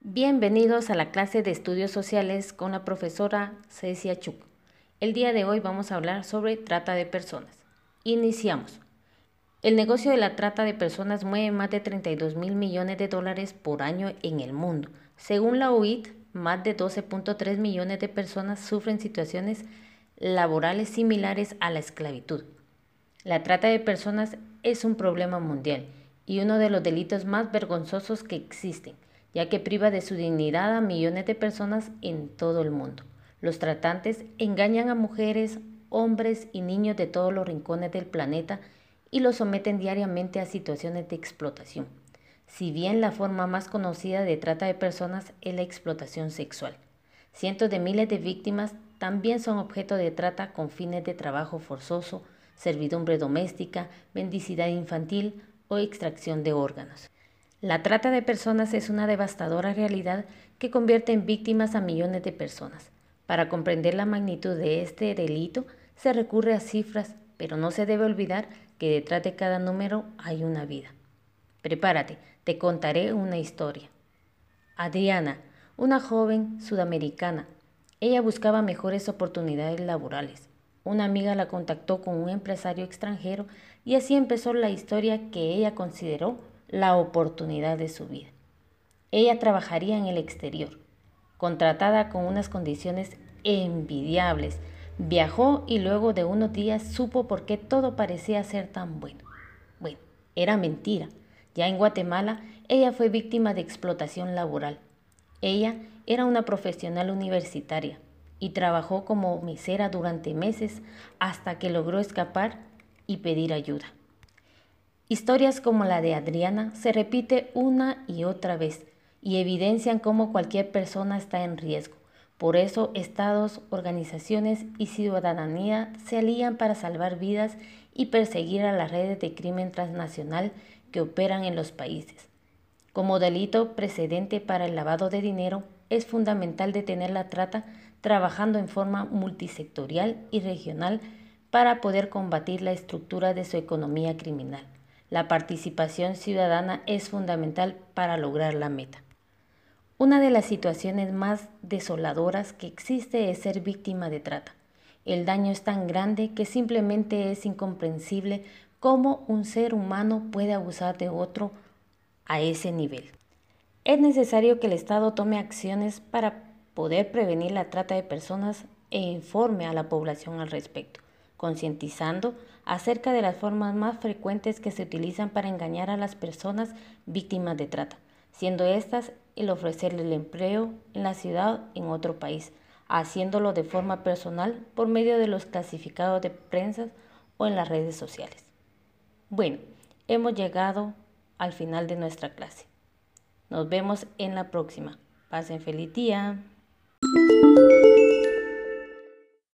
Bienvenidos a la clase de estudios sociales con la profesora Cecia Chuk. El día de hoy vamos a hablar sobre trata de personas. Iniciamos. El negocio de la trata de personas mueve más de 32 mil millones de dólares por año en el mundo. Según la OIT, más de 12.3 millones de personas sufren situaciones laborales similares a la esclavitud. La trata de personas es un problema mundial y uno de los delitos más vergonzosos que existen ya que priva de su dignidad a millones de personas en todo el mundo. Los tratantes engañan a mujeres, hombres y niños de todos los rincones del planeta y los someten diariamente a situaciones de explotación. Si bien la forma más conocida de trata de personas es la explotación sexual. Cientos de miles de víctimas también son objeto de trata con fines de trabajo forzoso, servidumbre doméstica, mendicidad infantil o extracción de órganos. La trata de personas es una devastadora realidad que convierte en víctimas a millones de personas. Para comprender la magnitud de este delito se recurre a cifras, pero no se debe olvidar que detrás de cada número hay una vida. Prepárate, te contaré una historia. Adriana, una joven sudamericana. Ella buscaba mejores oportunidades laborales. Una amiga la contactó con un empresario extranjero y así empezó la historia que ella consideró la oportunidad de su vida. Ella trabajaría en el exterior, contratada con unas condiciones envidiables. Viajó y luego de unos días supo por qué todo parecía ser tan bueno. Bueno, era mentira. Ya en Guatemala, ella fue víctima de explotación laboral. Ella era una profesional universitaria y trabajó como mesera durante meses hasta que logró escapar y pedir ayuda. Historias como la de Adriana se repite una y otra vez y evidencian cómo cualquier persona está en riesgo. Por eso estados, organizaciones y ciudadanía se alían para salvar vidas y perseguir a las redes de crimen transnacional que operan en los países. Como delito precedente para el lavado de dinero, es fundamental detener la trata trabajando en forma multisectorial y regional para poder combatir la estructura de su economía criminal. La participación ciudadana es fundamental para lograr la meta. Una de las situaciones más desoladoras que existe es ser víctima de trata. El daño es tan grande que simplemente es incomprensible cómo un ser humano puede abusar de otro a ese nivel. Es necesario que el Estado tome acciones para poder prevenir la trata de personas e informe a la población al respecto concientizando acerca de las formas más frecuentes que se utilizan para engañar a las personas víctimas de trata, siendo estas el ofrecerle el empleo en la ciudad en otro país, haciéndolo de forma personal por medio de los clasificados de prensa o en las redes sociales. Bueno, hemos llegado al final de nuestra clase. Nos vemos en la próxima. Pasen feliz día.